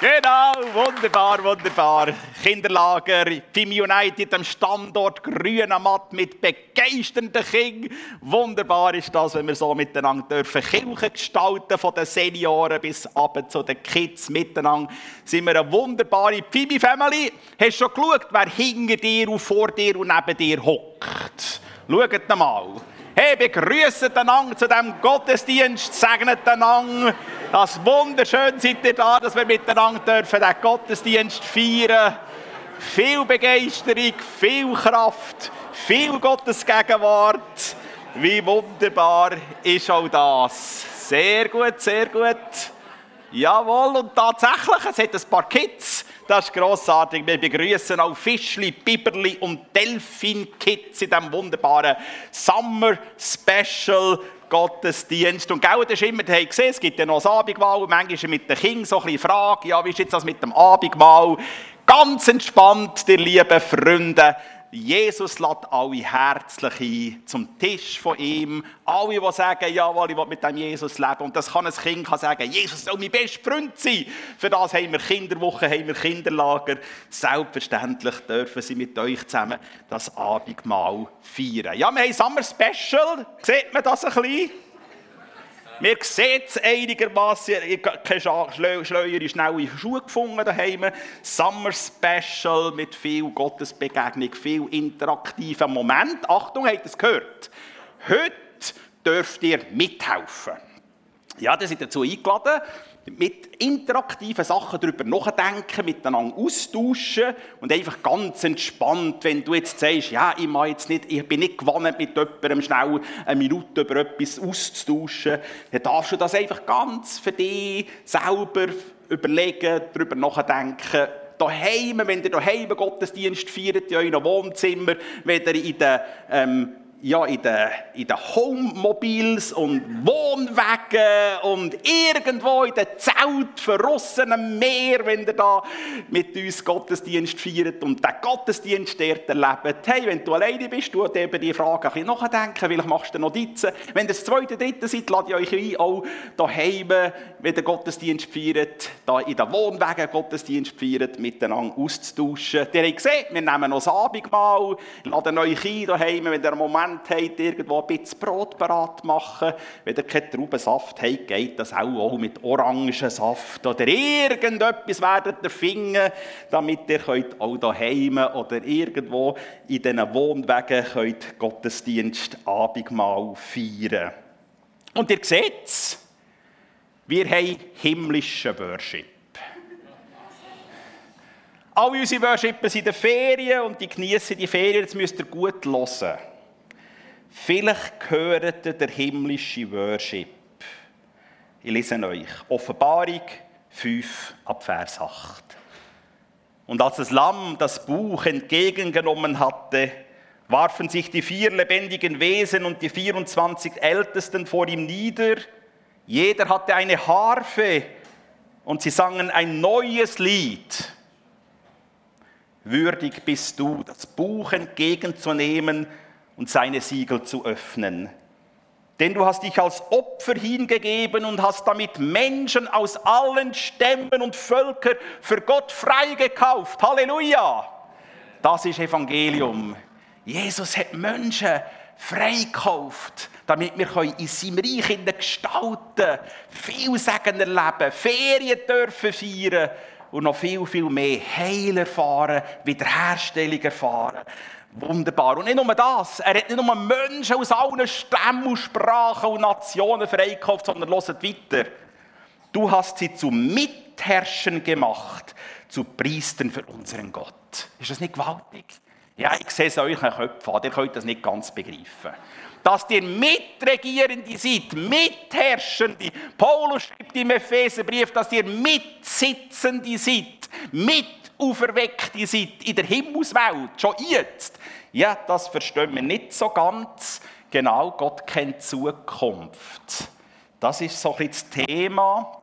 Genau, wunderbar, wunderbar. Kinderlager, Team United am Standort Grüner Matt mit begeisternden Kindern. Wunderbar ist das, wenn wir so miteinander dürfen Kirchen gestalten, von den Senioren bis ab zu den Kids miteinander. Sind wir eine wunderbare Phoebe Family. Hast du schon geschaut, wer hinter dir und vor dir und neben dir hockt? Schaut mal. Hey, begrüßt einander zu diesem Gottesdienst, segnet einander. Das wunderschön seid ihr da, dass wir miteinander dürfen den Gottesdienst feiern. Viel Begeisterung, viel Kraft, viel Gottes Gegenwart. Wie wunderbar ist auch das. Sehr gut, sehr gut. Jawohl, und tatsächlich, es hat ein paar Kids das ist grossartig. Wir begrüßen auch Fischli, Biberli und Delfin-Kids in diesem wunderbaren Summer Special Gottesdienst. Und genau, das ist immer, ihr gesehen, es gibt ja noch das Abendmahl, manchmal mit den Kindern so ein bisschen Frage, ja, wie ist jetzt das mit dem Abendmahl? Ganz entspannt, ihr lieben Freunde. Jesus lädt alle herzlich ein zum Tisch von ihm. Alle, die sagen, jawohl, ich will mit dem Jesus leben. Und das kann ein Kind kann sagen, Jesus soll mein bester Freund sein. Für das haben wir Kinderwochen, haben wir Kinderlager. Selbstverständlich dürfen sie mit euch zusammen das Abendmahl feiern. Ja, wir haben Summer Special. Sieht man das ein bisschen? Wir sehen es einigermaßen. Ich habe keine schleuere, schnelle Schuhe gefunden daheim. Summer Special mit viel Gottesbegegnung, viel interaktiven Moment. Achtung, habt ihr es gehört? Heute dürft ihr mithelfen. Ja, das sind dazu eingeladen mit interaktiven Sachen darüber nachdenken, miteinander austauschen und einfach ganz entspannt, wenn du jetzt sagst, ja, ich, jetzt nicht, ich bin nicht gewohnt, mit jemandem schnell eine Minute über etwas auszutauschen, dann darfst du das einfach ganz für dich selber überlegen, darüber nachdenken, daheim, wenn ihr daheim Gottesdienst feiert, in eurem Wohnzimmer, wenn ihr in den ähm, ja, in den, in den Homemobils und Wohnwagen und irgendwo in den Zelt verrossen am Meer, wenn ihr da mit uns Gottesdienst feiert und den Gottesdienst dort erlebt. Hey, wenn du alleine bist, du über die Frage ein bisschen nachdenken, vielleicht machst du Notizen. Wenn ihr das zweite, dritte seid, lade ich euch ein, auch daheim, wenn ihr Gottesdienst feiert, da in den Wohnwagen Gottesdienst feiert, miteinander auszutauschen. Ihr habt gesehen, wir nehmen noch das Abendmahl, laden euch ein daheim, wenn ihr einen Moment Moment habt, irgendwo ein bisschen Brot parat machen. Wenn ihr keinen Traubensaft habt, geht das auch, auch mit Orangensaft oder irgendetwas werdet ihr finden, damit ihr könnt auch daheim oder irgendwo in diesen Wohnwegen könnt Gottesdienst Abendmahl feiern. Und ihr seht es, wir haben himmlischen Worship. Alle unsere Worshipper sind in den Ferien und die genießen die Ferien. Jetzt müsst ihr gut hören. Vielleicht gehört der himmlische Worship. Ich lese euch. Offenbarung 5 ab Vers 8. Und als das Lamm das Buch entgegengenommen hatte, warfen sich die vier lebendigen Wesen und die 24 Ältesten vor ihm nieder. Jeder hatte eine Harfe und sie sangen ein neues Lied. Würdig bist du, das Buch entgegenzunehmen und seine Siegel zu öffnen. Denn du hast dich als Opfer hingegeben und hast damit Menschen aus allen Stämmen und Völkern für Gott freigekauft. Halleluja! Das ist Evangelium. Jesus hat Menschen freikauft, damit wir in seinem Reich gestalten, viel Segen erleben, Ferien dürfen feiern und noch viel, viel mehr Heil erfahren, Wiederherstellung erfahren. Wunderbar. Und nicht nur das, er hat nicht nur Menschen aus allen Stämmen und Sprachen und Nationen freigekauft, sondern hört weiter. Du hast sie zu Mitherrschern gemacht, zu Priestern für unseren Gott. Ist das nicht gewaltig? Ja, ich sehe es euch Köpfen an, ihr könnt das nicht ganz begreifen. Dass ihr Mitregierende seid, Mitherrschende. Paulus schreibt im Epheserbrief, dass ihr Mitsitzende seid, mit Auferweckte seid in der Himmelswelt, schon jetzt. Ja, das verstehen wir nicht so ganz. Genau, Gott kennt Zukunft. Das ist so ein das Thema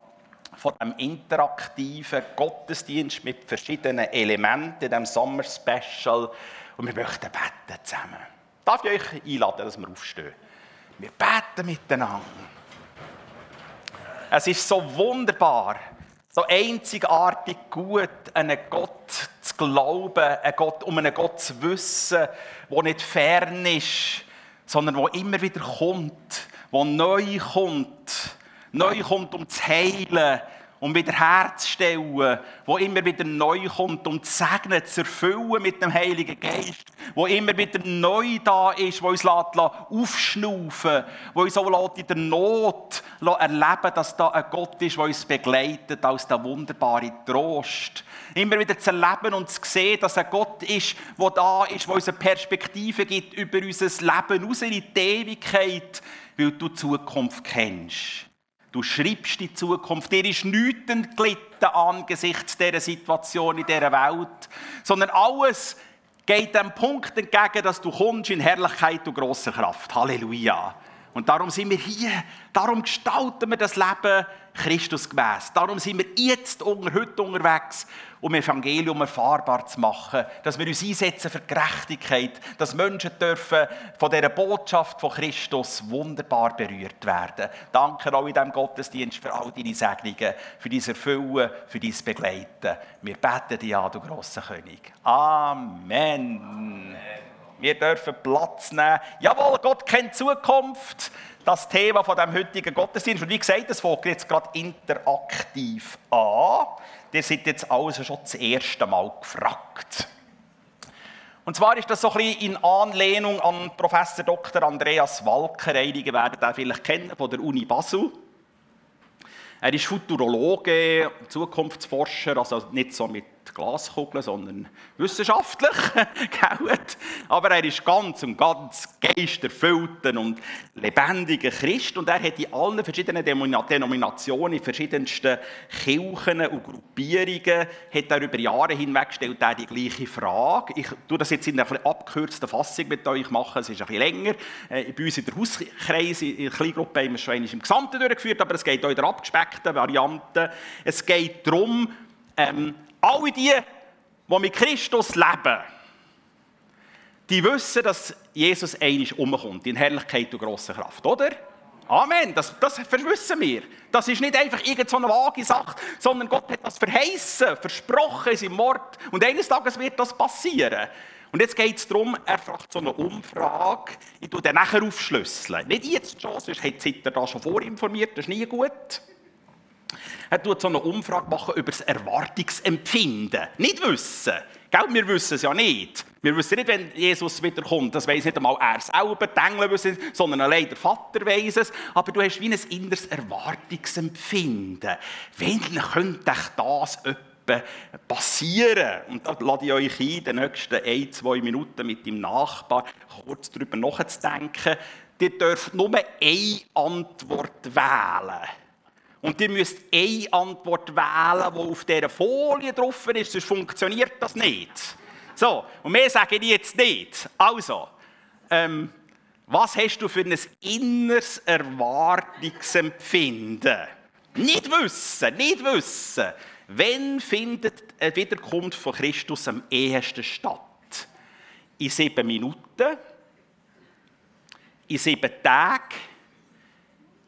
von dem interaktiven Gottesdienst mit verschiedenen Elementen in diesem Sommer Special. Und wir möchten beten zusammen. Darf ich euch einladen, dass wir aufstehen? Wir beten miteinander. Es ist so wunderbar, so einzigartig gut, an einen Gott zu glauben, einen Gott, um einen Gott zu wissen, der nicht fern ist, sondern der immer wieder kommt, der neu kommt, neu kommt, um zu heilen, um wiederherzustellen, wo immer wieder neu kommt, um zu segnen, zu erfüllen mit dem Heiligen Geist, wo immer wieder neu da ist, wo uns aufschnaufen wo uns auch in der Not erleben dass da ein Gott ist, der uns begleitet als der wunderbare Trost. Immer wieder zu erleben und zu sehen, dass ein Gott ist, der da ist, der uns eine Perspektive gibt über unser Leben, die Ewigkeit, weil du die Zukunft kennst. Du schreibst die Zukunft. Dir ist nichts entglitten angesichts dieser Situation in dieser Welt, sondern alles geht dem Punkt entgegen, dass du kommst in Herrlichkeit und grosser Kraft. Halleluja. Und darum sind wir hier, darum gestalten wir das Leben Christus gemäß. Darum sind wir jetzt heute unterwegs, um Evangelium erfahrbar zu machen, dass wir uns einsetzen für Gerechtigkeit, dass Menschen dürfen von dieser Botschaft von Christus wunderbar berührt werden. Danke auch in diesem Gottesdienst für all deine Segnungen, für dein Erfüllen, für dein Begleiten. Wir beten dich an, du grosser König. Amen. Wir dürfen Platz nehmen. Jawohl, Gott kennt Zukunft. Das Thema von dem heutigen Gottesdienst. Und wie gesagt, das fängt jetzt gerade interaktiv an. Ihr seid jetzt also schon das erste Mal gefragt. Und zwar ist das so ein bisschen in Anlehnung an Professor Dr. Andreas Walker. Einige werden den vielleicht kennen von der Uni Basel. Er ist Futurologe, Zukunftsforscher, also nicht so mit Glaskugeln, sondern wissenschaftlich. Aber er ist ganz und ganz geisterfüllter und lebendiger Christ und er hat in allen verschiedenen Denominationen, in verschiedensten Kirchen und Gruppierungen, hat er über Jahre hinweg stellt er die gleiche Frage. Ich tue das jetzt in einer abgekürzten Fassung mit euch machen, es ist ein bisschen länger. Äh, bei uns in der Hauskreis, in der Kleingruppe haben wir es schon im Gesamten durchgeführt, aber es geht auch in der abgespeckten Variante. Es geht darum, ähm, alle die, die mit Christus leben, die wissen, dass Jesus einig umkommt, in Herrlichkeit und grosser Kraft, oder? Amen, das, das wissen wir. Das ist nicht einfach irgendeine vage Sache, sondern Gott hat das verheißen, versprochen in seinem Wort. Und eines Tages wird das passieren. Und jetzt geht es darum, er fragt so eine Umfrage, ich tue den nachher aufschlüsseln. Nicht jetzt schon, sonst hat er da schon vorinformiert, das ist nie gut. Er tut so eine Umfrage machen über das Erwartungsempfinden. Nicht wissen. Gell? Wir wissen es ja nicht. Wir wissen nicht, wenn Jesus wiederkommt. Das weiß nicht einmal er selber, die Engel wissen es, sondern allein der Vater weiß es. Aber du hast wie ein inneres Erwartungsempfinden. Wann könnte das etwa passieren? Und da lade ich euch ein, den nächsten ein, zwei Minuten mit dem Nachbar kurz darüber nachzudenken. Ihr dürft nur eine Antwort wählen. Und ihr müsst eine Antwort wählen, die auf dieser Folie drauf ist, sonst funktioniert das nicht. So, und mehr sage ich jetzt nicht. Also, ähm, was hast du für ein inneres Erwartungsempfinden? Nicht wissen, nicht wissen. Wann findet eine Wiederkunft von Christus am ehesten statt? In sieben Minuten? In sieben Tagen?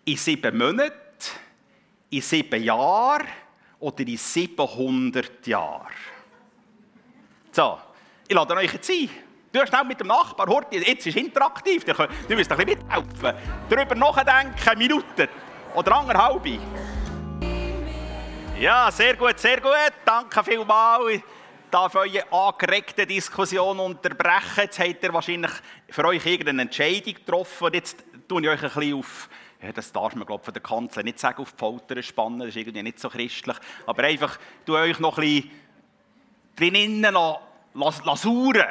In sieben Monaten? In sieben Jahren oder in 700 Jahren? So, ich lade euch jetzt ein. Du schnell mit dem Nachbar, Horti, jetzt ist es interaktiv, du müsst ein bisschen mithelfen. Darüber nachdenken, eine Minute oder anderthalb. Ja, sehr gut, sehr gut. Danke vielmals. Ich darf eure angeregte Diskussion unterbrechen. Jetzt habt ihr wahrscheinlich für euch irgendeine Entscheidung getroffen. Jetzt tue ich euch ein bisschen auf ja, das darf man glaube von der Kanzler nicht sagen, auf die Folter spannen, das ist irgendwie nicht so christlich. Aber einfach, du euch noch ein drinnen lasuren.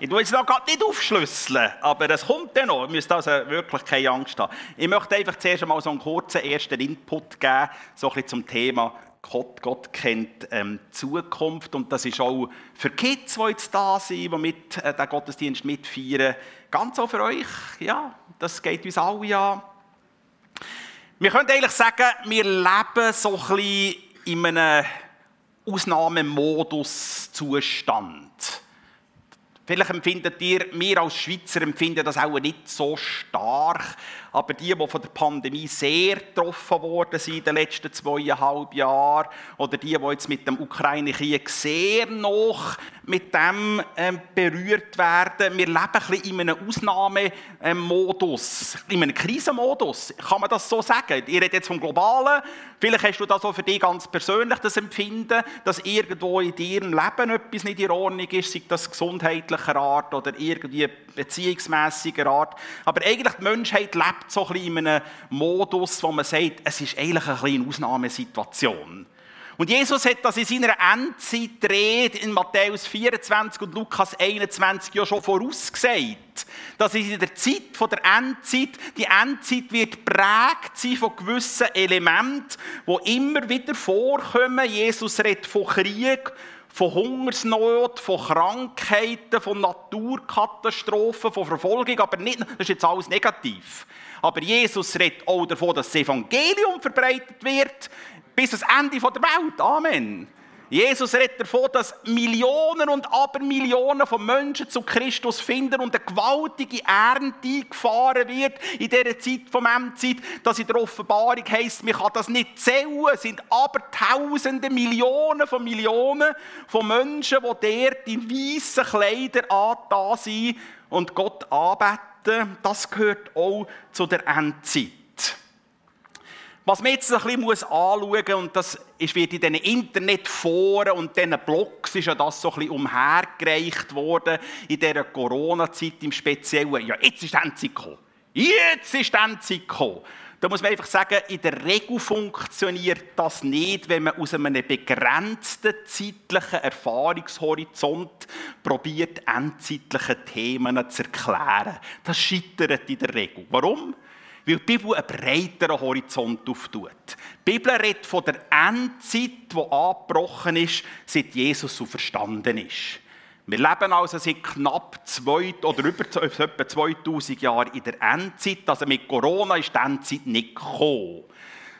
Ich tue jetzt noch gerade nicht aufschlüsseln, aber es kommt dann noch. Ihr müsst also wirklich keine Angst haben. Ich möchte einfach zuerst einmal so einen kurzen ersten Input geben, so ein bisschen zum Thema Gott, Gott kennt ähm, Zukunft und das ist auch für Kids, die jetzt da sind, die mit, äh, den Gottesdienst mitfeiern, ganz auch für euch. Ja, das geht uns alle an. Wir können eigentlich sagen, wir leben so ein bisschen in einem Ausnahmemodus-Zustand. Vielleicht empfindet ihr, wir als Schweizer empfinden das auch nicht so stark, aber die, die von der Pandemie sehr getroffen worden sind in den letzten zweieinhalb Jahren, oder die, die jetzt mit dem Ukraine-Krieg sehr noch mit dem ähm, berührt werden, wir leben ein bisschen in einem Ausnahmemodus, in einem Krisenmodus. Kann man das so sagen? Ihr redet jetzt vom Globalen, vielleicht hast du das auch für dich ganz persönlich das Empfinden, dass irgendwo in deinem Leben etwas nicht in Ordnung ist, sei das gesundheitlicher Art oder irgendwie beziehungsmäßiger Art. Aber eigentlich die Menschheit lebt so ein bisschen in einem Modus, wo man sagt, es ist eigentlich eine kleine Ausnahmesituation. Und Jesus hat das in seiner Endzeitrede in Matthäus 24 und Lukas 21 ja schon vorausgesagt. Dass in der Zeit der Endzeit, die Endzeit wird prägt sein von gewissen Elementen, die immer wieder vorkommen. Jesus redet von Krieg, von Hungersnot, von Krankheiten, von Naturkatastrophen, von Verfolgung, aber nicht, das ist jetzt alles negativ. Aber Jesus redet auch davon, dass das Evangelium verbreitet wird bis ans Ende der Welt. Amen. Jesus redet davon, dass Millionen und Abermillionen von Menschen zu Christus finden und eine gewaltige Ernte gefahren wird in dieser Zeit vom Endzeit, dass in der Offenbarung heisst, man kann das nicht zählen. Es sind aber Tausende, Millionen von Millionen von Menschen, die dort in weißen Kleidern da sind und Gott anbeten. Das gehört auch zu der Endzeit. Was man jetzt ein bisschen anschauen muss, und das wird in diesen Internetforen und diesen Blogs ist ja das so ein bisschen umhergereicht worden, in dieser Corona-Zeit im Speziellen. Ja, jetzt ist die Endzeit gekommen. Jetzt ist die Endzeit gekommen. Da muss man einfach sagen, in der Regel funktioniert das nicht, wenn man aus einem begrenzten zeitlichen Erfahrungshorizont probiert, endzeitliche Themen zu erklären. Das scheitert in der Regel. Warum? weil die Bibel einen breiteren Horizont auftut. Die Bibel redet von der Endzeit, die angebrochen ist, seit Jesus so verstanden ist. Wir leben also seit knapp zwei oder über etwa 2000 Jahren in der Endzeit. Also mit Corona ist die Endzeit nicht gekommen,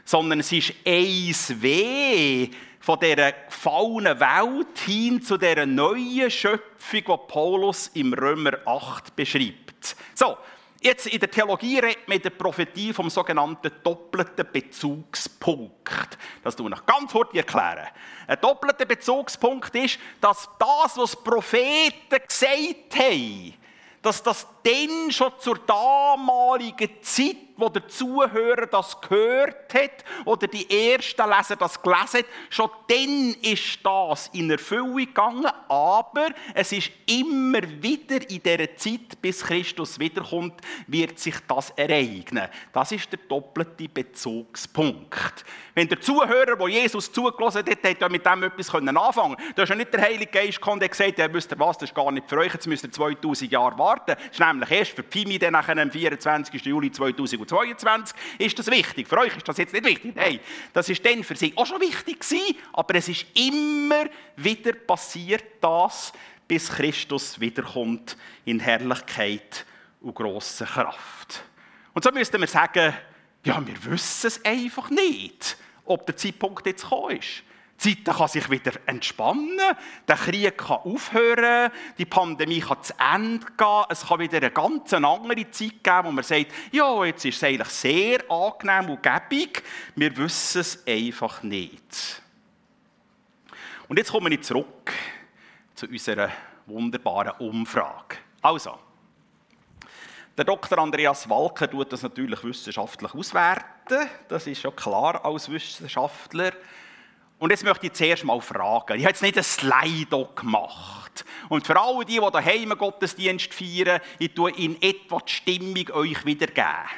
sondern es ist eins weh von dieser gefallenen Welt hin zu dieser neuen Schöpfung, die Paulus im Römer 8 beschreibt. So, Jetzt in der Theologie redet man in der Prophetie vom sogenannten doppelten Bezugspunkt. Das tue ich ganz kurz erklären. Ein doppelter Bezugspunkt ist, dass das, was Propheten gesagt haben, dass das dann schon zur damaligen Zeit wo der Zuhörer das gehört hat oder die ersten Leser das gelesen hat, schon dann ist das in Erfüllung gegangen, aber es ist immer wieder in der Zeit, bis Christus wiederkommt, wird sich das ereignen. Das ist der doppelte Bezugspunkt. Wenn der Zuhörer, der Jesus zugelassen hat, hat mit dem etwas anfangen können. Da ist ja nicht der Heilige Geist gekommen, der gesagt ja, wisst ihr was, das ist gar nicht für euch, jetzt müsst ihr 2000 Jahre warten. Das ist nämlich erst für Pimi dann am 24. Juli 2000 2022 ist das wichtig. Für euch ist das jetzt nicht wichtig. Nein, das ist dann für sie auch schon wichtig gewesen, aber es ist immer wieder passiert das, bis Christus wiederkommt in Herrlichkeit und grosser Kraft. Und so müssten wir sagen, ja, wir wissen es einfach nicht, ob der Zeitpunkt jetzt gekommen ist. Die Zeit kann sich wieder entspannen, der Krieg kann aufhören, die Pandemie kann zu Ende gehen, es kann wieder eine ganz andere Zeit geben, wo man sagt, ja, jetzt ist es eigentlich sehr angenehm und gäbig, wir wissen es einfach nicht. Und jetzt komme ich zurück zu unserer wunderbaren Umfrage. Also, der Dr. Andreas Walker tut das natürlich wissenschaftlich auswerten, das ist schon klar als Wissenschaftler. Und jetzt möchte ich zuerst mal fragen. Ich habe jetzt nicht ein Slido gemacht. Und für alle die, die daheim Gottesdienst feiern, ich tue in etwa die Stimmung euch wiedergeben.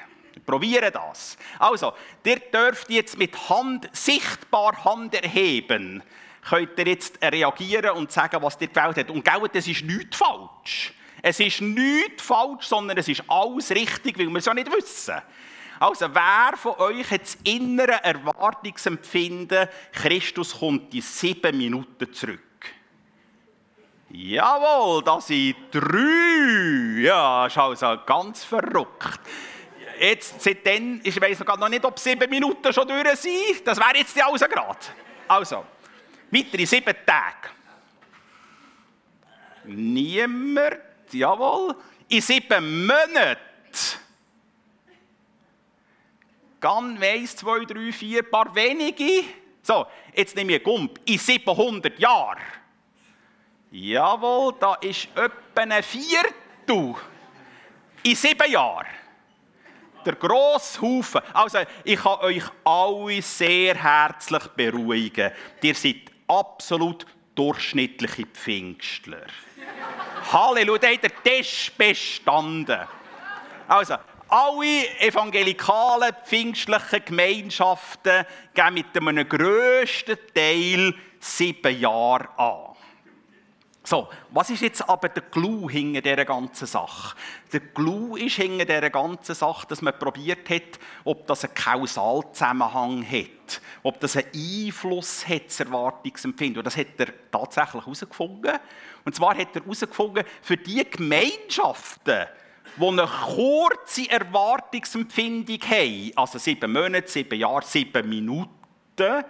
Probiere das. Also, ihr dürft jetzt mit Hand, sichtbar Hand erheben, könnt ihr jetzt reagieren und sagen, was ihr gewählt habt. Und gell, das ist nichts falsch. Es ist nichts falsch, sondern es ist alles richtig, weil wir es ja nicht wissen. Also, wer von euch hat das innere Erwartungsempfinden, Christus kommt in sieben Minuten zurück? Jawohl, das sind drei. Ja, ist also ganz verrückt. Jetzt, seitdem, ich weiß noch nicht, ob sieben Minuten schon durch sind. Das wäre jetzt die gerade. Also, weitere sieben Tage. Niemand. Jawohl. In sieben Monaten. Ganz eins, zwei, drei, vier, paar wenige. So, jetzt nehme ich einen Gump. In 700 Jahren. Jawohl, da ist etwa ein Viertel. In sieben Jahren. Der grosse Haufen. Also, ich kann euch alle sehr herzlich beruhigen. Ihr seid absolut durchschnittliche Pfingstler. Halleluja, der Test bestanden. Also, alle evangelikalen, pfingstlichen Gemeinschaften geben mit einem grössten Teil sieben Jahre an. So, was ist jetzt aber der Clou hinter dieser ganzen Sache? Der Clou ist hinter dieser ganzen Sache, dass man probiert hat, ob das einen Kausalzusammenhang hat, ob das einen Einfluss hat, das Erwartungsempfinden. Und das hat er tatsächlich herausgefunden. Und zwar hat er herausgefunden, für die Gemeinschaften, die eine kurze Erwartungsempfindung haben, also sieben Monate, sieben Jahre, sieben Minuten,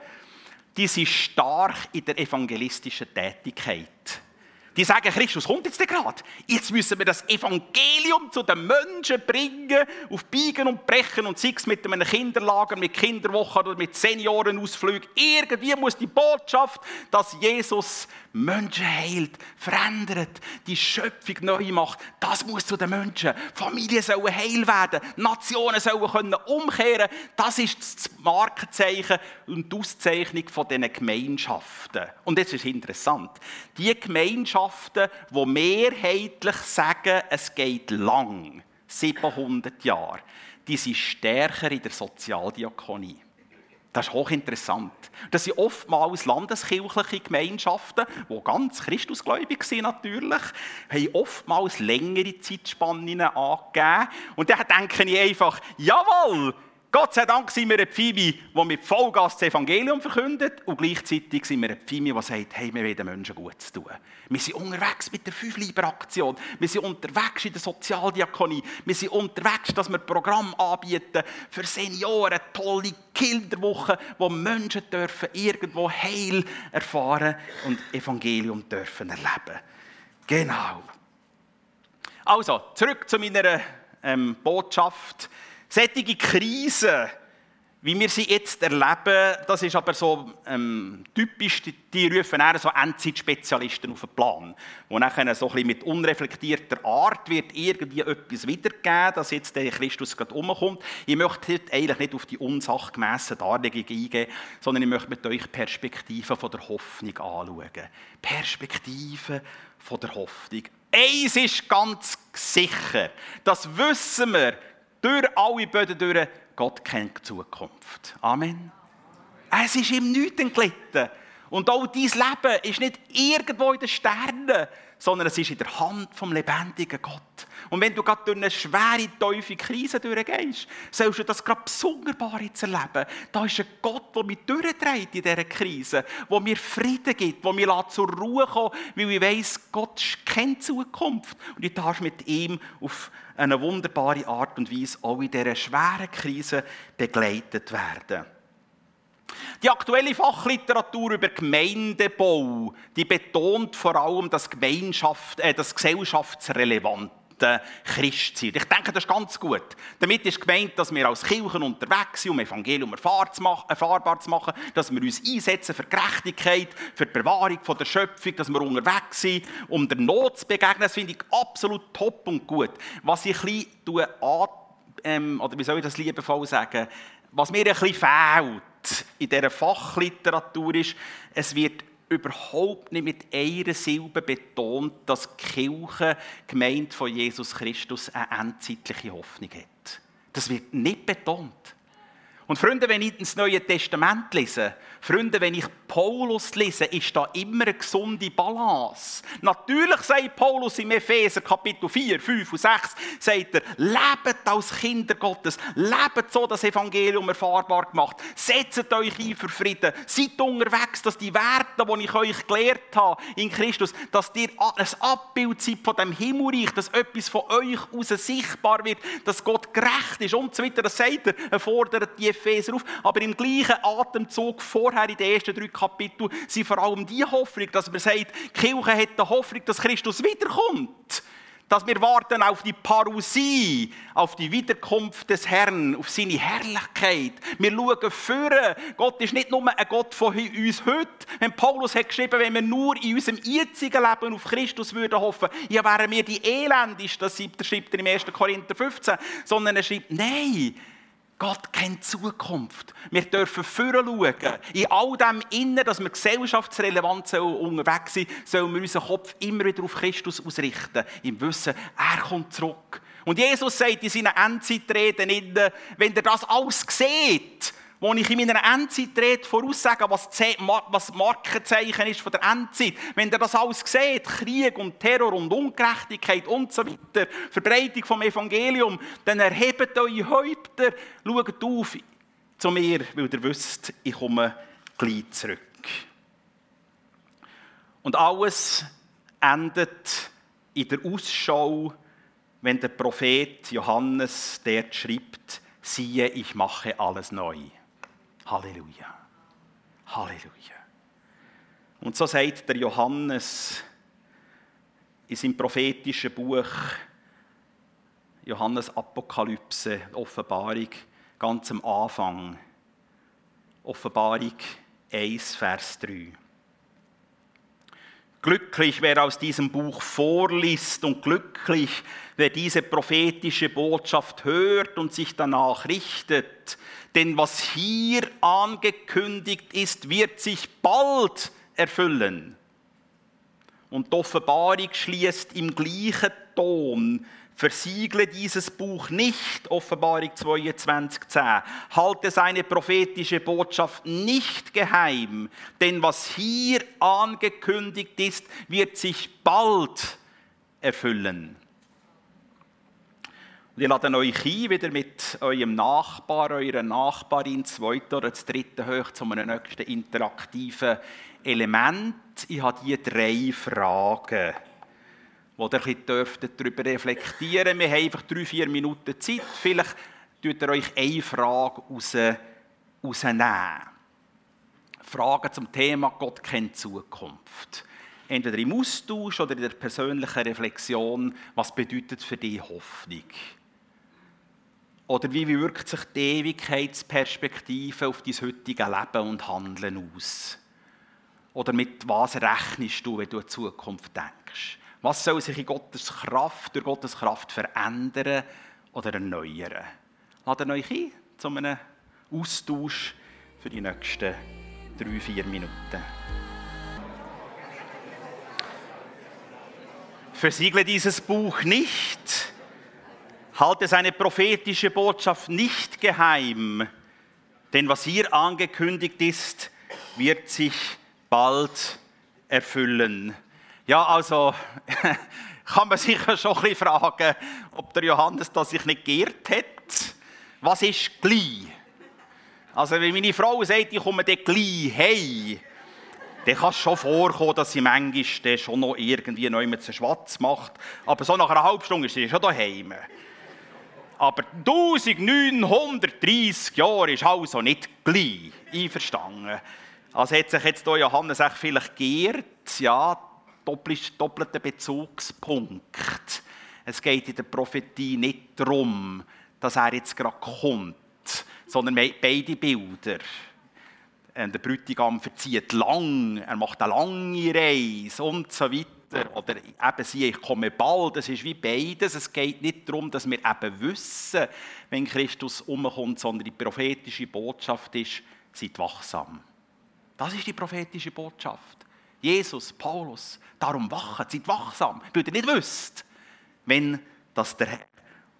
die sind stark in der evangelistischen Tätigkeit. Die sagen, Christus kommt jetzt gerade. Jetzt müssen wir das Evangelium zu den Menschen bringen, auf Biegen und Brechen und sei es mit einem Kinderlager, mit Kinderwochen oder mit Seniorenausflügen. Irgendwie muss die Botschaft, dass Jesus Menschen heilt, verändert, die Schöpfung neu macht, das muss zu den Menschen. Familien sollen heil werden, Nationen sollen können umkehren. Das ist das Markenzeichen und die Auszeichnung von diesen Gemeinschaften. Und jetzt ist interessant. Die Gemeinschaften, die mehrheitlich sagen, es geht lang, 700 Jahre, die sind stärker in der Sozialdiakonie. Das ist hochinteressant. Das sind oftmals landeskirchliche Gemeinschaften, die ganz christusgläubig sind natürlich, haben oftmals längere Zeitspannen angegeben. Und da denke ich einfach, jawohl, Gott sei Dank sind wir eine Pfimi, die mit Vollgas das Evangelium verkündet und gleichzeitig sind wir eine Pfimi, die sagt, hey, wir wollen den Menschen gut tun. Wir sind unterwegs mit der Fünf-Lieber-Aktion. Wir sind unterwegs in der Sozialdiakonie. Wir sind unterwegs, dass wir Programm anbieten für Senioren, tolle Kinderwochen, wo Menschen dürfen irgendwo Heil erfahren und Evangelium dürfen erleben. Genau. Also, zurück zu meiner ähm, Botschaft. Sättige Krisen, wie wir sie jetzt erleben, das ist aber so ähm, typisch, die, die rufen eher so Endzeitspezialisten auf den Plan, wo nachher so ein bisschen mit unreflektierter Art wird irgendwie etwas wiedergeben, dass jetzt der Christus gerade umkommt. Ich möchte heute eigentlich nicht auf die unsachgemäßen Darlegungen eingehen, sondern ich möchte mit euch Perspektiven von der Hoffnung anschauen. Perspektiven von der Hoffnung. Eins ist ganz sicher, das wissen wir, durch alle Böden durch, Gott kennt die Zukunft. Amen. Es ist ihm nichts entglitten. Und auch dein Leben ist nicht irgendwo in den Sternen, sondern es ist in der Hand vom lebendigen Gott. Und wenn du gerade durch eine schwere, tiefe Krise durchgehst, sollst du das gerade sonderbar jetzt erleben. Da ist ein Gott, der mich durchträgt in dieser Krise, der mir Frieden gibt, der mich zur Ruhe kommt, weil ich weiss, Gott kennt die Zukunft. Und ich darf mit ihm auf eine wunderbare Art und Weise auch in dieser schweren Krise begleitet werden. Die aktuelle Fachliteratur über Gemeindebau, die betont vor allem das, Gemeinschaft, äh, das gesellschaftsrelevante Christsein. Ich denke, das ist ganz gut. Damit ist gemeint, dass wir als Kirchen unterwegs sind, um Evangelium erfahrbar zu machen, dass wir uns einsetzen für Gerechtigkeit, für die Bewahrung der Schöpfung, dass wir unterwegs sind, um der Not zu begegnen. Das finde ich absolut top und gut. Was ich ein bisschen ähm, oder wie soll ich das liebevoll sagen, was mir ein bisschen fehlt, in dieser Fachliteratur ist, es wird überhaupt nicht mit einer Silbe betont, dass die Kirche, Gemeinde von Jesus Christus, eine endzeitliche Hoffnung hat. Das wird nicht betont. Und Freunde, wenn ich ins Neue Testament lese, Freunde, wenn ich Paulus lese, ist da immer eine gesunde Balance. Natürlich sagt Paulus im Epheser Kapitel 4, 5 und 6, sagt er, lebt als Kinder Gottes, lebt so das Evangelium erfahrbar gemacht, setzt euch ein für Frieden, seid unterwegs, dass die Werte, die ich euch gelehrt habe in Christus, dass ihr ein Abbild seid von dem Himmelreich, dass etwas von euch aus sichtbar wird, dass Gott gerecht ist und so weiter. Das sagt er, er fordert die Epheser auf, aber im gleichen Atemzug vorher in den ersten drei Kapiteln sind vor allem die Hoffnung, dass man sagt, die Kirche hat die Hoffnung, dass Christus wiederkommt dass wir warten auf die Parousie, auf die Wiederkunft des Herrn, auf seine Herrlichkeit. Wir schauen führen. Gott ist nicht nur ein Gott von uns heute. Wenn Paulus hat geschrieben, wenn wir nur in unserem jetzigen Leben auf Christus würden hoffen, ja wären wir die elendigsten, das schreibt er im 1. Korinther 15, sondern er schreibt, nein, Gott kennt Zukunft. Wir dürfen schauen. In all dem Innen, dass wir gesellschaftsrelevant unterwegs sind, sollen wir unseren Kopf immer wieder auf Christus ausrichten. Im Wissen, er kommt zurück. Und Jesus sagt in seinen Endzeitreden, wenn ihr das alles seht, wo ich in meiner Endzeitrede voraussage, was das Markenzeichen ist von der Endzeit. Wenn ihr das alles seht, Krieg und Terror und Ungerechtigkeit und so weiter, Verbreitung vom Evangelium, dann erhebt eure Häupter, schaut auf zu mir, weil ihr wisst, ich komme gleich zurück. Und alles endet in der Ausschau, wenn der Prophet Johannes dort schreibt, siehe, ich mache alles neu. Halleluja. Halleluja. Und so sagt der Johannes in seinem prophetischen Buch Johannes Apokalypse, Offenbarung, ganz am Anfang. Offenbarung 1, Vers 3. Glücklich, wer aus diesem Buch vorliest und glücklich, wer diese prophetische Botschaft hört und sich danach richtet. Denn was hier angekündigt ist, wird sich bald erfüllen. Und die Offenbarung schließt im gleichen Ton Versiegle dieses Buch nicht, Offenbarung 22,10. Halte seine prophetische Botschaft nicht geheim, denn was hier angekündigt ist, wird sich bald erfüllen. Und ich lade euch ein, wieder mit eurem Nachbar, eurer Nachbarin, zweite oder das dritte hoch zu einem nächsten interaktiven Element. Ich habe hier drei Fragen wo ihr ein bisschen darüber reflektieren dürft. Wir haben einfach drei, vier Minuten Zeit. Vielleicht tut ihr euch eine Frage raus, rausnehmen. Fragen zum Thema Gott kennt Zukunft. Entweder im Austausch oder in der persönlichen Reflexion, was bedeutet für dich Hoffnung? Oder wie wirkt sich die Ewigkeitsperspektive auf dein heutige Leben und Handeln aus? Oder mit was rechnest du, wenn du an Zukunft denkst? Was soll sich in Gottes Kraft, durch Gottes Kraft verändern oder erneuern? Laden euch ein zu einem Austausch für die nächsten drei, vier Minuten. Versiegle dieses Buch nicht, halte seine prophetische Botschaft nicht geheim, denn was hier angekündigt ist, wird sich bald erfüllen. Ja, also kann man sich schon ein fragen, ob der Johannes das sich nicht geirrt hat. Was ist gleich? Also wenn meine Frau sagt, ich komme dann gleich hey, dann kann es schon vorkommen, dass sie manchmal schon noch irgendwie neu mit Schwatz macht. Aber so nach einer halben Stunde ist sie schon daheim. Aber 1930 Jahre ist also nicht gleich einverstanden. Also hat sich jetzt hier Johannes vielleicht geirrt, ja, doppelten Bezugspunkt. Es geht in der Prophetie nicht darum, dass er jetzt gerade kommt, sondern beide Bilder. Der Bräutigam verzieht lang, er macht eine lange Reise und so weiter. Oder eben sie, ich komme bald. Es ist wie beides. Es geht nicht darum, dass wir eben wissen, wenn Christus umkommt, sondern die prophetische Botschaft ist, seid wachsam. Das ist die prophetische Botschaft. Jesus, Paulus, darum wachen, seid wachsam, weil ihr nicht wisst, wenn das der Herr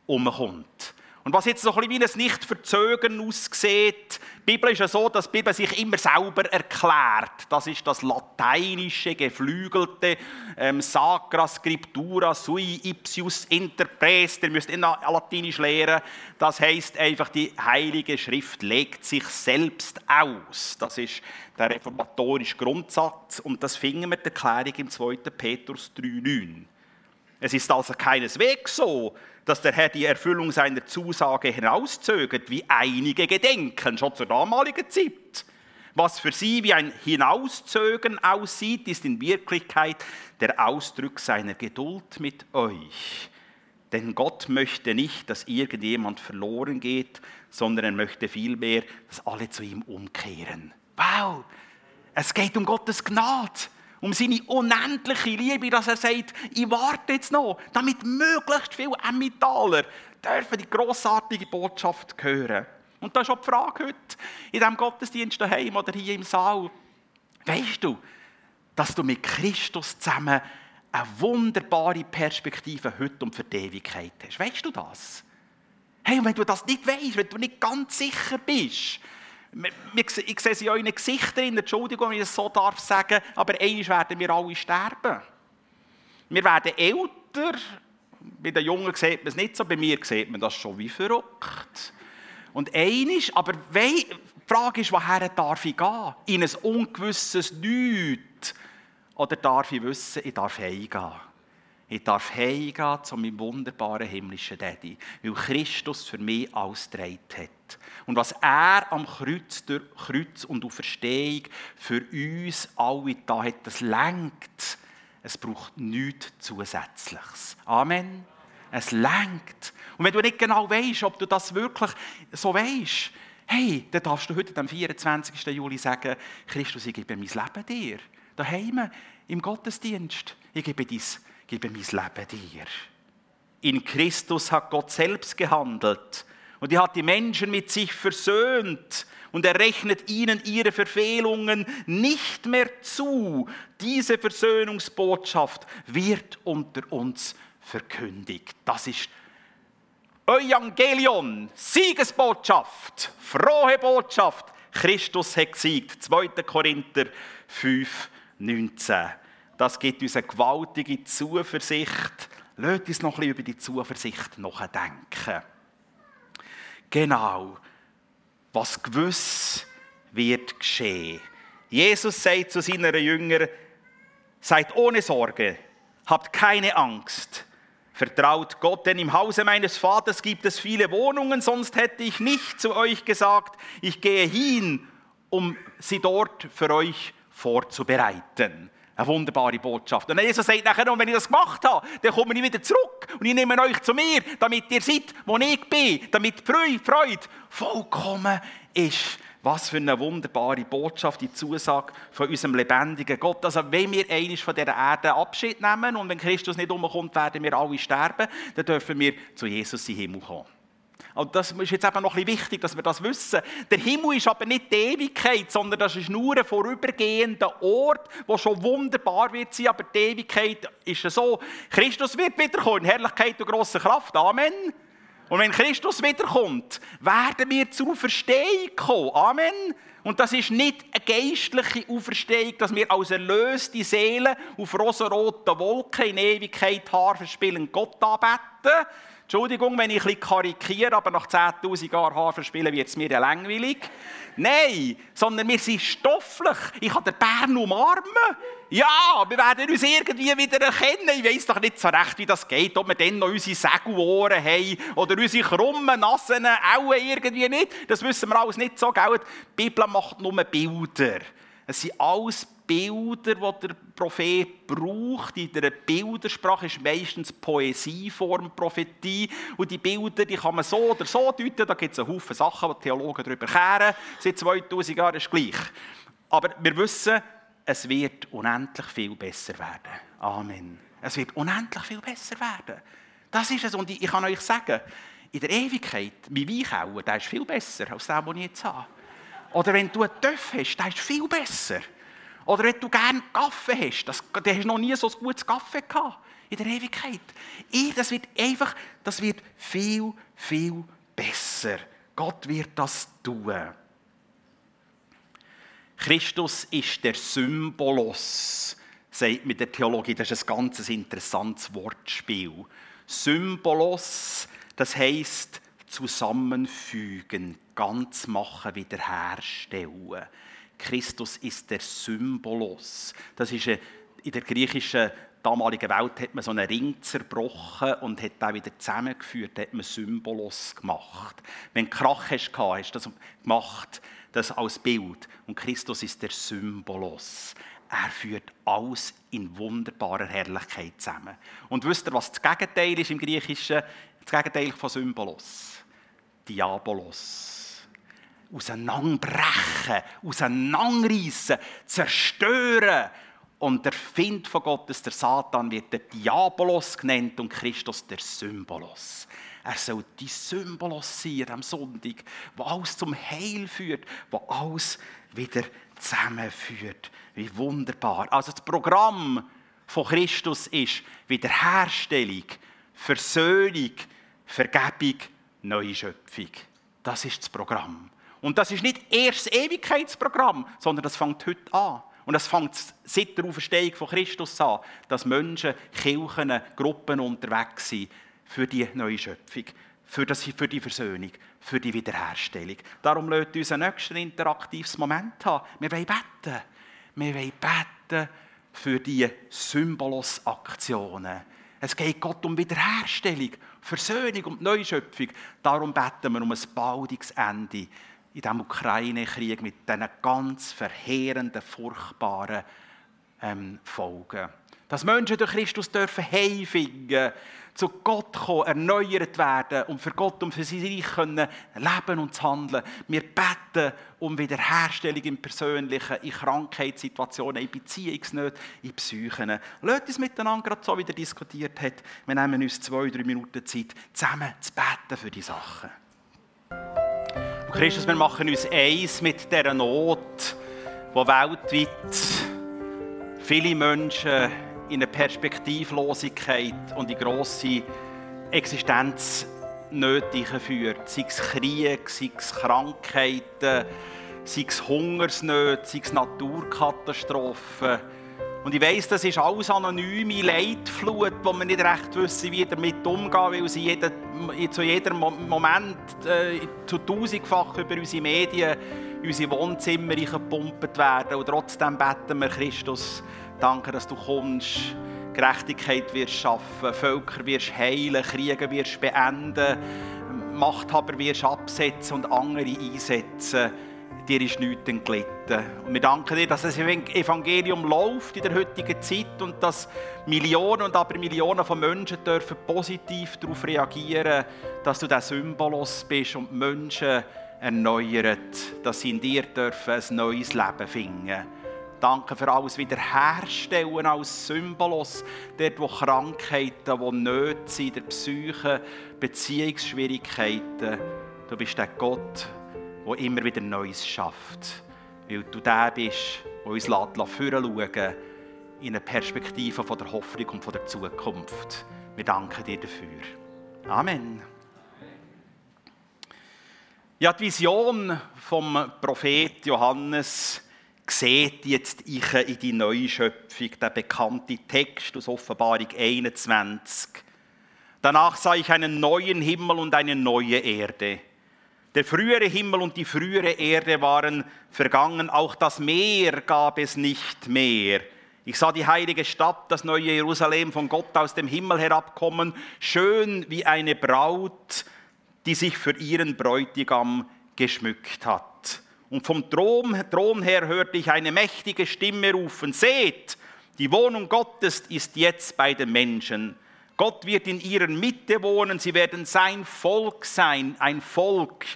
umkommt. Und was jetzt so ein bisschen wie ein Nicht-Verzögern aussieht, die Bibel ist ja so, dass die Bibel sich immer selber erklärt. Das ist das lateinische, geflügelte ähm, Sacra Scriptura sui ipsius interpres. Ihr müsst immer Latinisch lehren. Das heißt einfach, die Heilige Schrift legt sich selbst aus. Das ist der reformatorische Grundsatz und das finden wir in der Erklärung im 2. Petrus 3,9. Es ist also keineswegs so, dass der Herr die Erfüllung seiner Zusage hinauszögert, wie einige gedenken, schon zur damaligen Zeit. Was für sie wie ein Hinauszögern aussieht, ist in Wirklichkeit der Ausdruck seiner Geduld mit euch. Denn Gott möchte nicht, dass irgendjemand verloren geht, sondern er möchte vielmehr, dass alle zu ihm umkehren. Wow! Es geht um Gottes Gnade um seine unendliche Liebe, dass er sagt, ich warte jetzt noch, damit möglichst viele Emmentaler dürfen die grossartige Botschaft hören. Und das ist auch die Frage heute in diesem Gottesdienst daheim oder hier im Saal. Weißt du, dass du mit Christus zusammen eine wunderbare Perspektive heute und für die Ewigkeit hast? Weißt du das? Hey, und wenn du das nicht weißt, wenn du nicht ganz sicher bist, ich sehe sie in euren Gesichtern, Entschuldigung, wenn ich das so darf sagen, aber eines werden wir alle sterben. Wir werden älter, bei den Jungen sieht man es nicht so, bei mir sieht man das schon wie verrückt. Und eines, aber die Frage ist, woher darf ich gehen? In ein ungewisses Nichts. Oder darf ich wissen, ich darf heimgehen? Ich darf heimgehen zu meinem wunderbaren himmlischen Daddy, weil Christus für mich alles getragen hat. Und was er am Kreuz, durch Kreuz und Auferstehung für uns alle da hat, das lenkt. Es braucht nichts Zusätzliches. Amen. Es lenkt. Und wenn du nicht genau weißt, ob du das wirklich so weißt, hey, dann darfst du heute am 24. Juli sagen, Christus, ich gebe mein Leben dir. Daheim, im Gottesdienst. Ich gebe dein gebe mein Leben dir. In Christus hat Gott selbst gehandelt und er hat die Menschen mit sich versöhnt und er rechnet ihnen ihre Verfehlungen nicht mehr zu. Diese Versöhnungsbotschaft wird unter uns verkündigt. Das ist Evangelion, Siegesbotschaft, frohe Botschaft. Christus hat gesiegt. 2. Korinther 5, 19. Das gibt uns eine gewaltige Zuversicht. Lasst uns noch ein über die Zuversicht nachdenken. Genau, was gewiss wird geschehen. Jesus sagt zu seinen Jüngern, seid ohne Sorge, habt keine Angst. Vertraut Gott, denn im Hause meines Vaters gibt es viele Wohnungen, sonst hätte ich nicht zu euch gesagt, ich gehe hin, um sie dort für euch vorzubereiten. Eine wunderbare Botschaft. Und Jesus sagt nachher, und wenn ich das gemacht habe, dann komme ich wieder zurück und ich nehme euch zu mir, damit ihr seid, wo ich bin, damit die Freude vollkommen ist. Was für eine wunderbare Botschaft, die Zusage von unserem lebendigen Gott. Also, wenn wir eines von dieser Erde Abschied nehmen und wenn Christus nicht umkommt, werden wir alle sterben, dann dürfen wir zu Jesus in den Himmel kommen. Und das ist jetzt eben noch ein bisschen wichtig, dass wir das wissen. Der Himmel ist aber nicht die Ewigkeit, sondern das ist nur ein vorübergehender Ort, wo schon wunderbar wird sein. Aber die Ewigkeit ist so. Christus wird wiederkommen, Herrlichkeit und grosse Kraft. Amen. Und wenn Christus wiederkommt, werden wir zur Auferstehung kommen. Amen. Und das ist nicht eine geistliche Auferstehung, dass wir als erlöste Seele auf rosa-roten Wolken in Ewigkeit Harfe spielen Gott anbeten Entschuldigung, wenn ich ein karikiere, aber nach 10.000 Jahren Haar verspielen wird es mir ja langweilig. Nein, sondern wir sind stofflich. Ich kann den Bären umarmen. Ja, wir werden uns irgendwie wieder erkennen. Ich weiß doch nicht so recht, wie das geht, ob wir dann noch unsere Segelohren haben oder unsere krummen, nassen Auen irgendwie nicht. Das wissen wir alles nicht so, gell? Die Bibel macht nur Bilder. Es sind alles Bilder, die der Prophet braucht. In der Bildersprache ist meistens Poesieform Prophetie. Und die Bilder die kann man so oder so deuten. Da gibt es einen Haufen Sachen, die Theologen darüber kehren. Seit 2000 Jahren ist es gleich. Aber wir wissen, es wird unendlich viel besser werden. Amen. Es wird unendlich viel besser werden. Das ist es. Und ich kann euch sagen, in der Ewigkeit, mein Weichauer, der ist viel besser als der, den ich jetzt habe. Oder wenn du einen Töff hast, der ist viel besser. Oder wenn du gerne Kaffee hast, das, du hast noch nie so ein gutes Kaffee gehabt in der Ewigkeit. Ich, das wird einfach, das wird viel, viel besser. Gott wird das tun. Christus ist der Symbolos, sagt mit der Theologie. Das ist ein ganz interessantes Wortspiel. Symbolos, das heißt zusammenfügen, ganz machen, wiederherstellen. Christus ist der Symbolos. Das ist in der griechischen damaligen Welt hat man so einen Ring zerbrochen und hat den wieder zusammengeführt, hat man Symbolos gemacht. Wenn du Krach hast, hast du das gemacht, das als Bild. Und Christus ist der Symbolos. Er führt alles in wunderbarer Herrlichkeit zusammen. Und wisst ihr, was das Gegenteil ist im Griechischen? Das Gegenteil von Symbolos. Diabolos auseinanderbrechen, auseinanderreißen, zerstören. Und der Find von Gottes, der Satan, wird der Diabolos genannt und Christus der Symbolos. Er soll die Symbolos sein am Sonntag, wo alles zum Heil führt, wo alles wieder zusammenführt. Wie wunderbar. Also das Programm von Christus ist Wiederherstellung, Versöhnung, Vergebung, neue Schöpfung. Das ist das Programm. Und das ist nicht erst das Ewigkeitsprogramm, sondern das fängt heute an. Und das fängt seit der Auferstehung von Christus an, dass Menschen, Kirchen, Gruppen unterwegs sind für die neue Schöpfung, für, das, für die Versöhnung, für die Wiederherstellung. Darum lädt uns ein nächstes interaktives Moment haben. Wir wollen beten. Wir wollen beten für die Symbolos-Aktionen. Es geht Gott um Wiederherstellung, Versöhnung und Neuschöpfung. Darum beten wir um ein baldiges Ende in diesem Ukraine-Krieg mit diesen ganz verheerenden, furchtbaren ähm, Folgen. Dass Menschen durch Christus dürfen heimfinden, zu Gott kommen, erneuert werden und für Gott und für sein Reich können leben und handeln. Wir beten um Wiederherstellung im Persönlichen, in Krankheitssituationen, in Beziehungsnöten, in Psychen. Lasst uns miteinander, gerade so wie er diskutiert hat, wir nehmen uns zwei, drei Minuten Zeit, zusammen zu beten für die Sachen. Christus, wir machen uns eins mit dieser Not, wo weltweit viele Menschen in eine Perspektivlosigkeit und in grosse Existenznöte führt. Sei es Krieg, sei es Krankheiten, sei es Hungersnöte, sei es Naturkatastrophen. Und ich weiss, das ist alles anonyme Leitflut, wo wir nicht recht wissen, wie damit umgehen, weil sie jeden, zu jedem Moment äh, zu tausendfach über unsere Medien, unsere Wohnzimmer gepumpt werden. Und trotzdem beten wir Christus, danke, dass du kommst, Gerechtigkeit wirst schaffen, Völker wirst heilen, Kriege wirst beenden, Machthaber wirst absetzen und andere einsetzen dir ist nichts entglitten. Und wir danken dir, dass das Evangelium läuft in der heutigen Zeit und dass Millionen und aber Millionen von Menschen dürfen positiv darauf reagieren, dass du der Symbolos bist und Menschen erneuert, dass sie in dir dürfen ein neues Leben finden. Danke für alles Wiederherstellen als Symbolos, dort wo Krankheiten, wo Nöte sind, der Psyche, Beziehungsschwierigkeiten. Du bist der Gott, der immer wieder Neues schafft. Weil du der bist, der uns schauen in eine Perspektive von der Hoffnung und von der Zukunft. Wir danken dir dafür. Amen. Ja, die Vision vom Prophet Johannes sieht jetzt ich in die neue Schöpfung, der bekannte Text aus Offenbarung 21. Danach sah ich einen neuen Himmel und eine neue Erde. Der frühere Himmel und die frühere Erde waren vergangen, auch das Meer gab es nicht mehr. Ich sah die heilige Stadt, das neue Jerusalem, von Gott aus dem Himmel herabkommen, schön wie eine Braut, die sich für ihren Bräutigam geschmückt hat. Und vom Thron, Thron her hörte ich eine mächtige Stimme rufen, seht, die Wohnung Gottes ist jetzt bei den Menschen. Gott wird in ihrer Mitte wohnen, sie werden sein Volk sein, ein Volk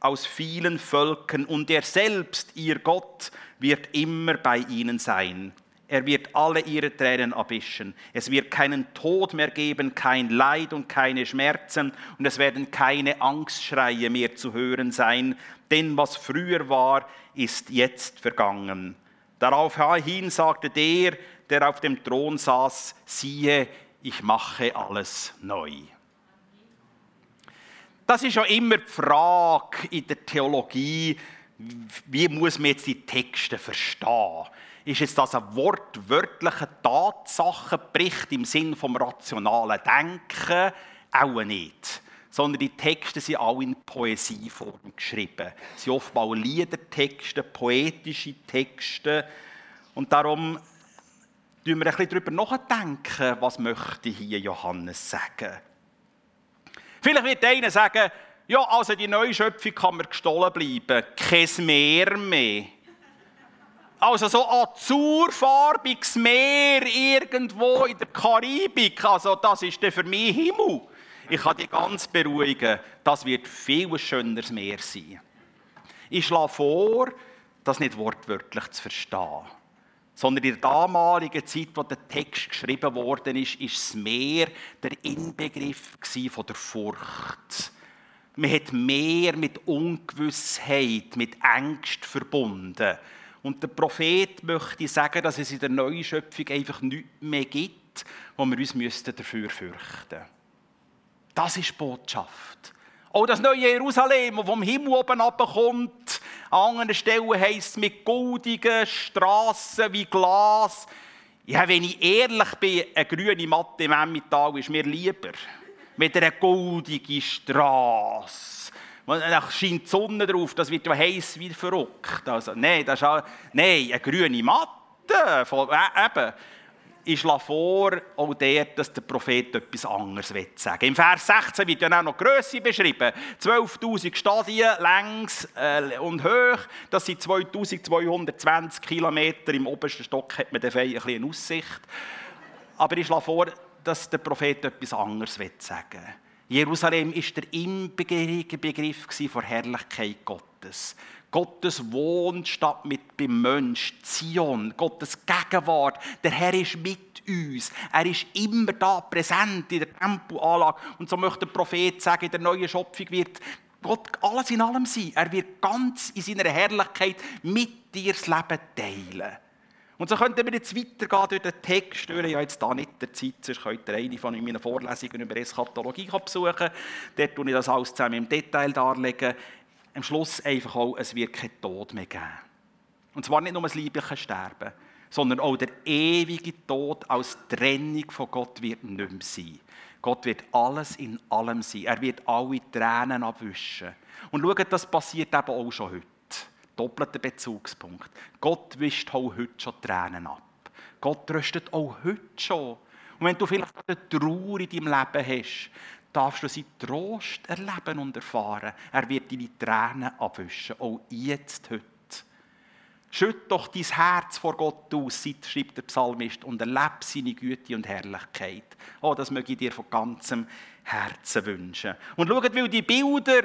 aus vielen Völkern und er selbst, ihr Gott, wird immer bei ihnen sein. Er wird alle ihre Tränen abwischen. Es wird keinen Tod mehr geben, kein Leid und keine Schmerzen und es werden keine Angstschreie mehr zu hören sein, denn was früher war, ist jetzt vergangen. Daraufhin sagte der, der auf dem Thron saß, siehe, ich mache alles neu. Das ist ja immer die Frage in der Theologie, wie muss man jetzt die Texte verstehen? Ist jetzt das ein wortwörtlicher Tatsachenbericht im Sinn vom rationalen Denken? Auch nicht. Sondern die Texte sind alle in Poesieform geschrieben. Sie sind oftmals Liedertexte, poetische Texte. Und darum wir ein bisschen darüber nachdenken, was möchte hier Johannes sagen. Vielleicht wird einer sagen, ja, also die Neuschöpfung kann mir gestohlen bleiben, kein Meer mehr. Also so azurfarbiges Meer irgendwo in der Karibik, also das ist für mich Himmel. Ich kann dich ganz beruhigen, das wird viel schöneres Meer sein. Ich schlage vor, das nicht wortwörtlich zu verstehen, sondern in der damaligen Zeit, wo der Text geschrieben worden ist, ist das Meer der Inbegriff von der Furcht. Man hat mehr mit Ungewissheit, mit Angst verbunden. Und der Prophet möchte sagen, dass es in der neuen Schöpfung einfach nichts mehr gibt, wo wir uns dafür fürchten müssten. Das ist Botschaft. Auch das neue Jerusalem, das vom Himmel oben abkommt, an anderen Stellen heisst es mit goldigen Strassen wie Glas. Ja, wenn ich ehrlich bin, eine grüne Matte im Emmental ist mir lieber. Mit einer goldigen Straße. Da scheint die Sonne drauf, das wird ja heiß wie verrückt. Also, nein, das ist auch, nein, eine grüne Matte. Voll, äh, eben ich schlage vor, auch dort, dass der Prophet etwas anderes sagen will. Im Vers 16 wird ja auch noch Größe beschrieben. 12.000 Stadien längs äh, und hoch. Das sind 2220 Kilometer. Im obersten Stock hat man dann ein bisschen Aussicht. Aber ich schlage vor, dass der Prophet etwas anderes sagen will. Jerusalem ist der Inbegriff von Herrlichkeit Gottes. Gottes Wohnstadt mit beim Mensch, Zion, Gottes Gegenwart. Der Herr ist mit uns. Er ist immer da präsent in der Tempelanlage. Und so möchte der Prophet sagen, in der neuen Schöpfung wird Gott alles in allem sein. Er wird ganz in seiner Herrlichkeit mit dir das Leben teilen. Und so könnten wir jetzt weitergehen durch den Text. Ich habe jetzt da nicht der Zeit, sonst könnt ihr eine von meinen Vorlesungen über Eschatologie besuchen. Dort tue ich das alles zusammen im Detail darlegen am Schluss einfach auch, es wird keinen Tod mehr geben. Und zwar nicht nur das liebliche Sterben, sondern auch der ewige Tod als Trennung von Gott wird nicht mehr sein. Gott wird alles in allem sein. Er wird alle Tränen abwischen. Und schaut, das passiert eben auch schon heute. Doppelter Bezugspunkt. Gott wischt auch heute schon Tränen ab. Gott tröstet auch heute schon. Und wenn du vielleicht eine Trauer in deinem Leben hast, darfst du seinen Trost erleben und erfahren. Er wird deine Tränen abwischen, auch jetzt, heute. Schütt doch dein Herz vor Gott aus, schreibt der Psalmist, und erlebe seine Güte und Herrlichkeit. Oh, das möge ich dir von ganzem Herzen wünschen. Und schaut, weil die Bilder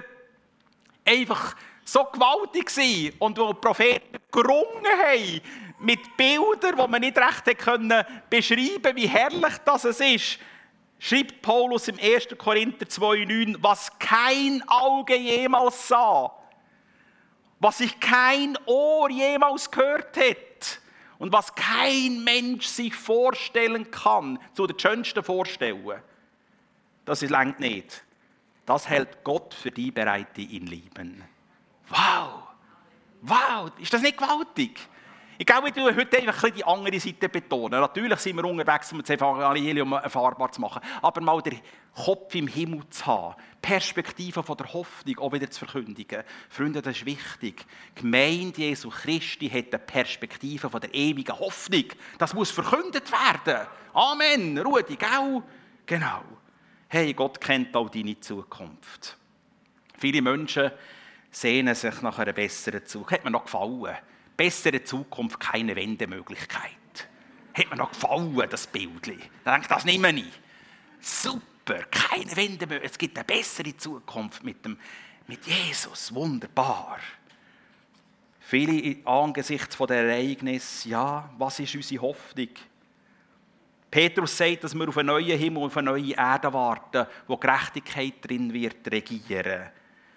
einfach so gewaltig sind und wo die Propheten gerungen haben mit Bildern, die man nicht recht beschreiben konnte, wie herrlich das ist, schreibt Paulus im 1. Korinther 2,9, was kein Auge jemals sah, was sich kein Ohr jemals gehört hat und was kein Mensch sich vorstellen kann, zu den schönsten vorstellen. Das längt nicht. Das hält Gott für die bereit, die ihn lieben. Wow! Wow! Ist das nicht gewaltig? Ich glaube, ich heute einfach die andere Seite betonen. Natürlich sind wir unterwegs, um das Evangelium erfahrbar zu machen. Aber mal den Kopf im Himmel zu haben, Perspektive von der Hoffnung auch wieder zu verkündigen. Freunde, das ist wichtig. Die Gemeinde Jesu Christi hat eine Perspektive von der ewigen Hoffnung. Das muss verkündet werden. Amen. Rudi, gell? Genau. Hey, Gott kennt auch deine Zukunft. Viele Menschen sehnen sich nach einer besseren Zukunft. Hat mir noch gefallen bessere Zukunft keine Wendemöglichkeit. Hat mir noch gefallen, das Bild. Da denke ich, das nehme ich. Super, keine Wendemöglichkeit. Es gibt eine bessere Zukunft mit, dem, mit Jesus. Wunderbar. Viele angesichts der Ereignis, ja, was ist unsere Hoffnung? Petrus sagt, dass wir auf einen neuen Himmel und auf eine neue Erde warten, wo Gerechtigkeit drin wird regieren.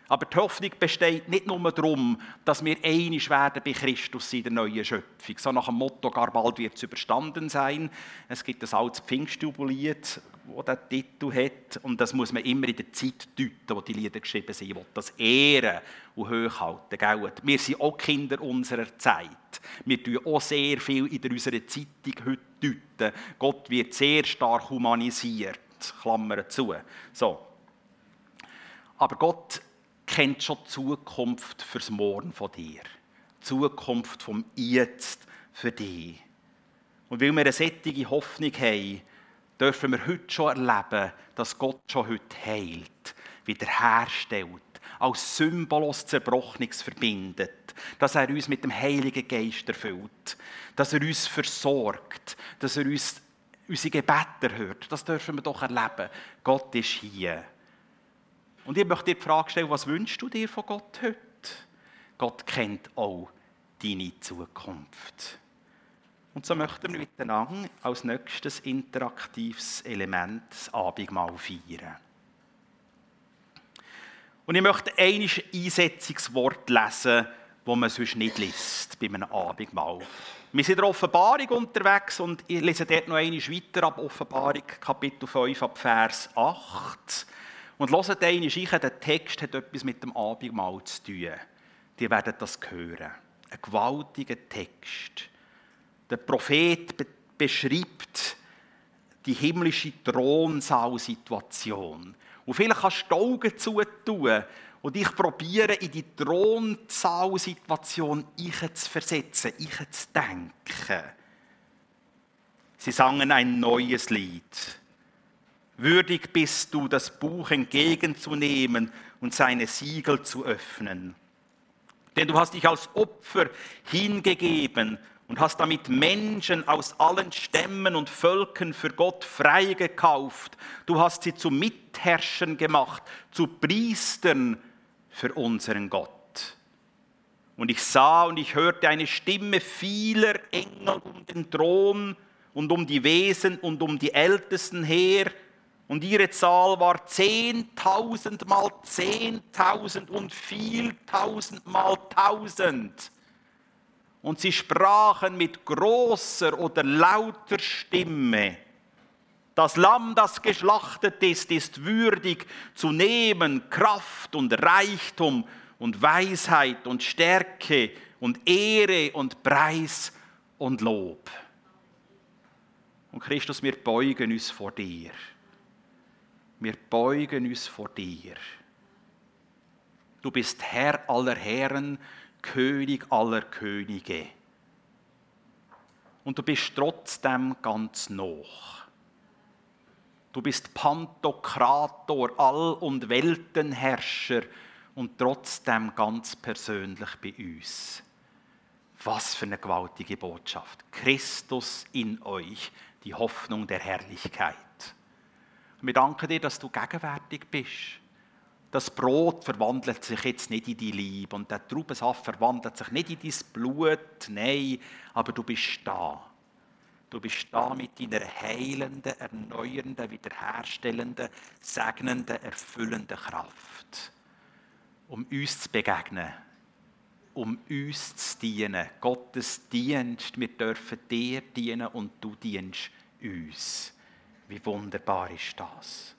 Aber die Hoffnung besteht nicht nur darum, dass wir einig werden bei Christus in der neuen Schöpfung. So nach dem Motto, gar bald wird es überstanden sein. Es gibt das altes Pfingstjubiliet, das diesen Titel hat. Und das muss man immer in der Zeit deuten, wo die Lieder geschrieben sind. Will das ehren und hochhalten. Gell? Wir sind auch Kinder unserer Zeit. Wir tun auch sehr viel in unserer Zeitung heute deuten. Gott wird sehr stark humanisiert. Klammer zu. So. Aber Gott kennt schon die Zukunft fürs Morgen von dir. Die Zukunft vom Jetzt für dich. Und weil wir eine sättige Hoffnung haben, dürfen wir heute schon erleben, dass Gott schon heute heilt, wiederherstellt, als Symbol aus Zerbrochenes verbindet, dass er uns mit dem Heiligen Geist erfüllt, dass er uns versorgt, dass er uns unsere Gebete hört. Das dürfen wir doch erleben. Gott ist hier. Und ich möchte dir die Frage stellen, was wünschst du dir von Gott heute? Gott kennt auch deine Zukunft. Und so möchten wir miteinander als nächstes interaktives Element das Abendmahl feiern. Und ich möchte ein Einsetzungswort lesen, das man sonst nicht liest bei einem Abendmahl. Wir sind in der Offenbarung unterwegs und ich lese dort noch einmal weiter ab Offenbarung, Kapitel 5, ab Vers 8. Und hört einmal rein, der Text hat etwas mit dem Abendmahl zu tun. Die werden das hören. Ein gewaltiger Text. Der Prophet beschreibt die himmlische Thronsaalsituation. Und vielleicht kannst du die Augen zutun und ich probiere, in die Thronsaalsituation zu versetzen, ich zu denken. Sie sangen ein neues Lied. Würdig bist du, das Buch entgegenzunehmen und seine Siegel zu öffnen. Denn du hast dich als Opfer hingegeben und hast damit Menschen aus allen Stämmen und Völkern für Gott freigekauft. Du hast sie zu Mitherrschern gemacht, zu Priestern für unseren Gott. Und ich sah und ich hörte eine Stimme vieler Engel um den Thron und um die Wesen und um die Ältesten her. Und ihre Zahl war zehntausend mal zehntausend und vieltausend mal tausend und sie sprachen mit großer oder lauter Stimme, das Lamm, das geschlachtet ist, ist würdig zu nehmen Kraft und Reichtum und Weisheit und Stärke und Ehre und Preis und Lob. Und Christus, wir beugen uns vor dir. Wir beugen uns vor dir. Du bist Herr aller Herren, König aller Könige. Und du bist trotzdem ganz noch. Du bist Pantokrator, All- und Weltenherrscher und trotzdem ganz persönlich bei uns. Was für eine gewaltige Botschaft. Christus in euch, die Hoffnung der Herrlichkeit. Wir danken dir, dass du gegenwärtig bist das Brot verwandelt sich jetzt nicht in die Liebe und der Traubensaft verwandelt sich nicht in dein Blut, nein, aber du bist da. Du bist da mit deiner heilenden, erneuernden, wiederherstellenden, segnenden, erfüllenden Kraft, um uns zu begegnen, um uns zu dienen. Gottes Dienst, wir dürfen dir dienen und du dienst uns. Wie wunderbar ist das?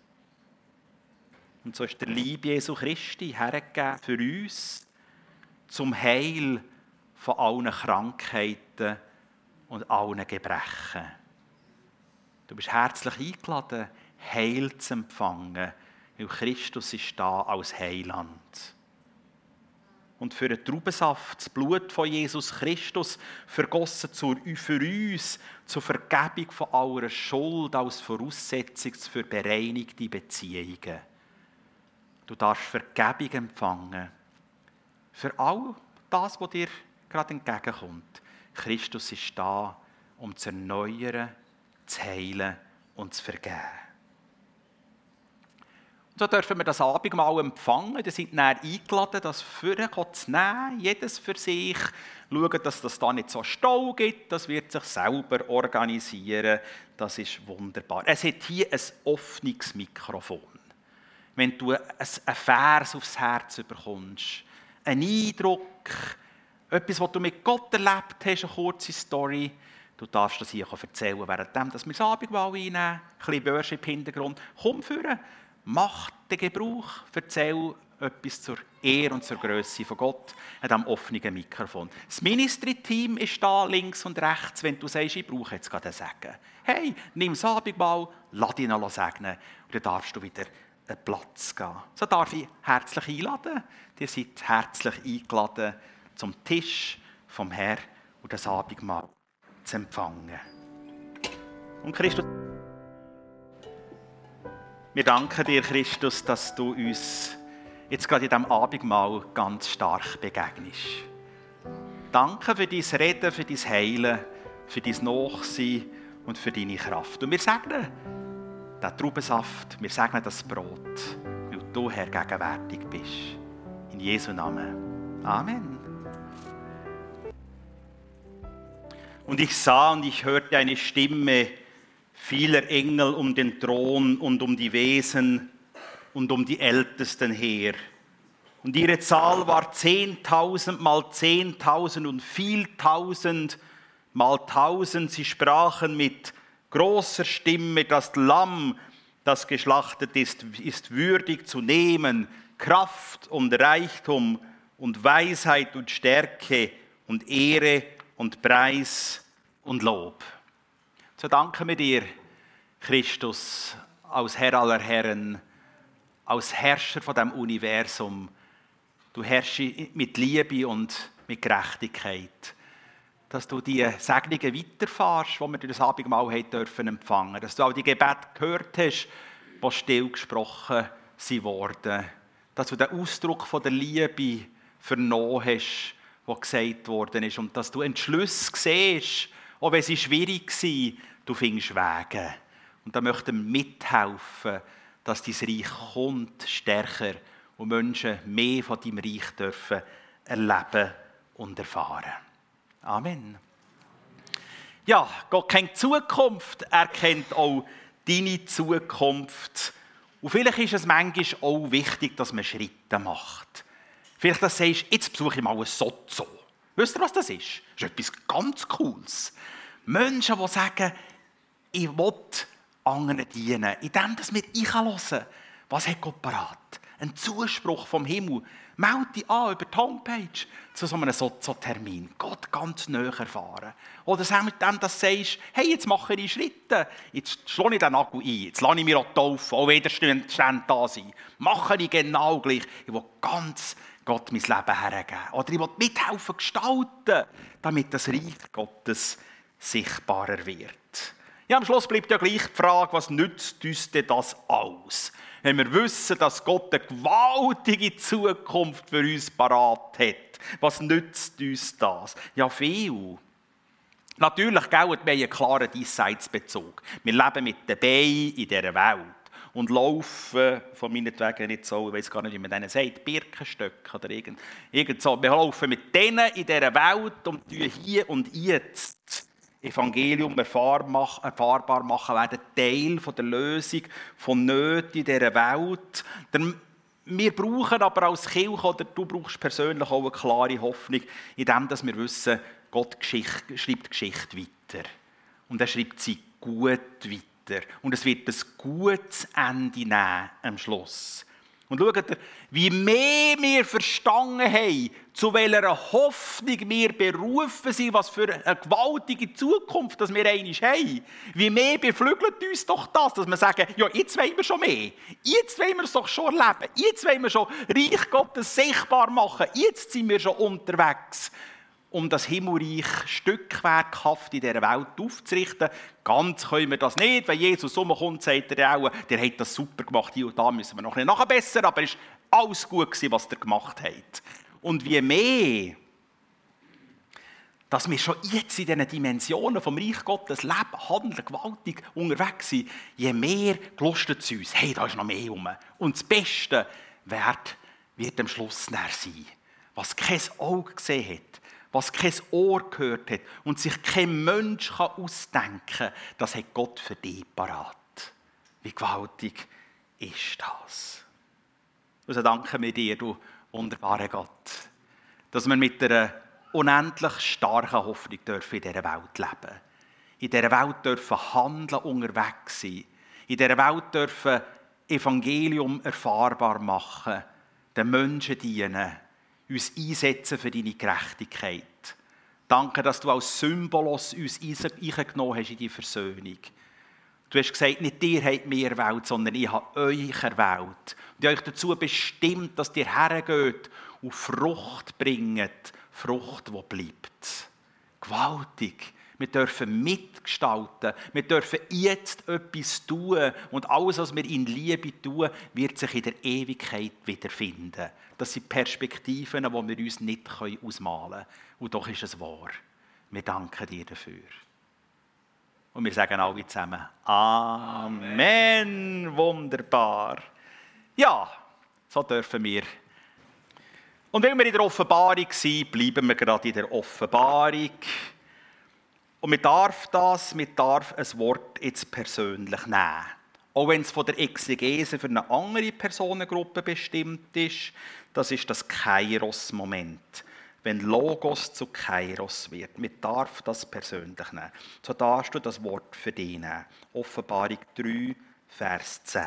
Und so ist der Liebe Jesu Christi hergegeben für uns zum Heil von allen Krankheiten und allen Gebrechen. Du bist herzlich eingeladen, Heil zu empfangen, weil Christus ist da als Heiland. Und für den Traubensaft, das Blut von Jesus Christus, vergossen für uns zur Vergebung von aller Schuld als Voraussetzung für bereinigte Beziehungen. Du darfst Vergebung empfangen. Für all das, was dir gerade entgegenkommt. Christus ist da, um zu erneuern, zu heilen und zu vergeben. So dürfen wir das Abendmahl empfangen. Wir sind dann eingeladen, das für zu nehmen, jedes für sich. Schauen, dass das da nicht so Stau gibt. Das wird sich selber organisieren. Das ist wunderbar. Es hat hier ein offenes Mikrofon wenn du einen Vers aufs Herz bekommst, einen Eindruck, etwas, was du mit Gott erlebt hast, eine kurze Story, du darfst das hier erzählen, während wir das Abendmahl einnehmen, ein bisschen Worship-Hintergrund. Komm führen, mach den Gebrauch, erzähl etwas zur Ehre und zur Größe von Gott an diesem offenen Mikrofon. Das Ministry-Team ist da links und rechts, wenn du sagst, ich brauche jetzt gerade einen Segen. Hey, nimm das Abendmahl, lass ihn noch segnen und dann darfst du wieder einen Platz gehen. So darf ich herzlich einladen. Ihr seid herzlich eingeladen, zum Tisch vom Herrn und das Abendmahl zu empfangen. Und Christus, wir danken dir, Christus, dass du uns jetzt gerade in diesem Abendmahl ganz stark begegnest. Danke für dein Reden, für dein Heilen, für dein Nachsein und für deine Kraft. Und wir segnen den Traubensaft, wir segnen das Brot, weil du, Herr, gegenwärtig bist. In Jesu Namen. Amen. Und ich sah und ich hörte eine Stimme vieler Engel um den Thron und um die Wesen und um die Ältesten her. Und ihre Zahl war zehntausend mal zehntausend und vieltausend mal tausend. Sie sprachen mit großer Stimme, das Lamm, das geschlachtet ist, ist würdig zu nehmen, Kraft und Reichtum und Weisheit und Stärke und Ehre und Preis und Lob. So danken wir dir, Christus, als Herr aller Herren, als Herrscher von dem Universum. Du herrschst mit Liebe und mit Gerechtigkeit. Dass du die Segnungen weiterfährst, die wir durch das Abendmahl dürfen empfangen. Dass du auch die Gebete gehört hast, die still gesprochen wurden. Dass du den Ausdruck von der Liebe vernommen hast, was gesagt worden ist. Und dass du Entschlüsse siehst, auch wenn sie schwierig sind, du findest Wege. Und da möchten wir mithelfen, dass dein Reich kommt, stärker und Menschen mehr von deinem Reich dürfen erleben und erfahren. Amen. Ja, Gott kennt Zukunft, er kennt auch deine Zukunft. Und vielleicht ist es manchmal auch wichtig, dass man Schritte macht. Vielleicht dass du sagst, jetzt besuche ich mal ein Sozo. Wisst ihr, was das ist? Das ist etwas ganz Cooles. Menschen, die sagen, ich will anderen dienen, indem wir hören, was hat Gott parat? Ein Zuspruch vom Himmel. Melde dich an über die Homepage zu so einem Sozo-Termin. Gott ganz näher erfahren. Oder sag mit dem, dass du sagst, hey, jetzt mache ich Schritte. Jetzt schlage ich den Nagel ein. Jetzt lasse ich mich auch taufen, auch Widerstände da sein. Mache ich genau gleich. Ich will ganz Gott mein Leben hergeben. Oder ich will mithelfen gestalten, damit das Reich Gottes sichtbarer wird. Ja, am Schluss bleibt ja gleich die Frage, was nützt uns denn das aus? Wenn wir wissen, dass Gott eine gewaltige Zukunft für uns parat hat, was nützt uns das? Ja, viel. Natürlich, gell, wir einen klaren Diesseitsbezug. Wir leben mit den Beinen in dieser Welt und laufen von meinetwegen nicht so, ich weiß gar nicht, wie man denen sagt, Birkenstöcke oder irgend, irgend so. Wir laufen mit denen in dieser Welt und tun hier und jetzt Evangelium erfahrbar machen, werden Teil der Lösung von Nöten in dieser Welt. Wir brauchen aber als Kirche, oder du brauchst persönlich auch eine klare Hoffnung, in dem, dass wir wissen, Gott Geschichte, schreibt Geschichte weiter. Und er schreibt sie gut weiter. Und es wird ein gutes Ende nehmen am Schluss. Und schaut, wie mehr wir verstanden haben, zu welcher Hoffnung wir berufen sind, was für eine gewaltige Zukunft dass wir einmal haben. Wie mehr beflügelt uns doch das, dass wir sagen, ja, jetzt wollen wir schon mehr. Jetzt wollen wir es doch schon erleben. Jetzt wollen wir schon Reich Gottes sichtbar machen. Jetzt sind wir schon unterwegs um das Himmelreich stückwerkhaft in dieser Welt aufzurichten. Ganz können wir das nicht. Wenn Jesus umkommt, sagt er auch, der hat das super gemacht, hier und da müssen wir noch nicht nachbessern, aber es war alles gut, gewesen, was er gemacht hat. Und wie mehr, dass wir schon jetzt in diesen Dimensionen vom Reich Gottes leben, handeln, gewaltig unterwegs sind, je mehr gelustet es uns. Hey, da ist noch mehr rum. Und das Beste wird, wird am Schluss sein, was kein Auge gesehen hat, was kein Ohr gehört hat und sich kein Mensch kann ausdenken kann, das hat Gott für dich parat. Wie gewaltig ist das? Also danke wir dir, du wunderbarer Gott, dass wir mit einer unendlich starken Hoffnung dürfen in dieser Welt leben. In dieser Welt dürfen handeln, unterwegs sein. In dieser Welt dürfen Evangelium erfahrbar machen, den Menschen dienen uns einsetzen für deine Gerechtigkeit. Danke, dass du als Symbolos uns eingenommen hast in die Versöhnung. Du hast gesagt, nicht ihr habt mir erwählt, sondern ich habe euch erwählt. Und ich euch dazu bestimmt, dass ihr hergeht und Frucht bringt, Frucht, die bleibt. Gewaltig. Wir dürfen mitgestalten. Wir dürfen jetzt etwas tun. Und alles, was wir in Liebe tun, wird sich in der Ewigkeit wiederfinden. Das sind Perspektiven, die wir uns nicht ausmalen können. Und doch ist es wahr. Wir danken dir dafür. Und wir sagen alle zusammen, Amen. Wunderbar. Ja, so dürfen wir. Und weil wir in der Offenbarung sind, bleiben wir gerade in der Offenbarung. Und man darf das, man darf ein Wort jetzt persönlich nehmen. Auch wenn es von der Exegese für eine andere Personengruppe bestimmt ist, das ist das Kairos-Moment. Wenn Logos zu Kairos wird. Man darf das persönlich nehmen. So darfst du das Wort für dich nehmen. Offenbarung 3, Vers 10.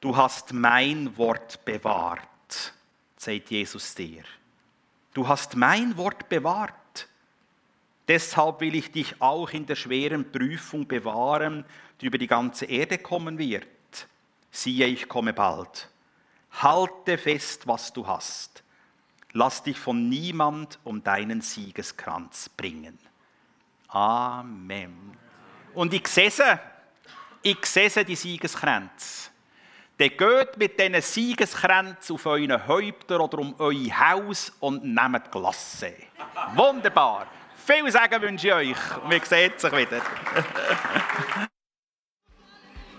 Du hast mein Wort bewahrt, sagt Jesus dir. Du hast mein Wort bewahrt. Deshalb will ich dich auch in der schweren Prüfung bewahren, die über die ganze Erde kommen wird. Siehe, ich komme bald. Halte fest, was du hast. Lass dich von niemand um deinen Siegeskranz bringen. Amen. Und ich sehe ich sehe die Siegeskränze. Dann geht mit diesen Siegeskränzen auf euren Häupter oder um euer Haus und nehmt Glasse. Wunderbar. Viel Segen wünsche ich euch. Wir sehen uns wieder.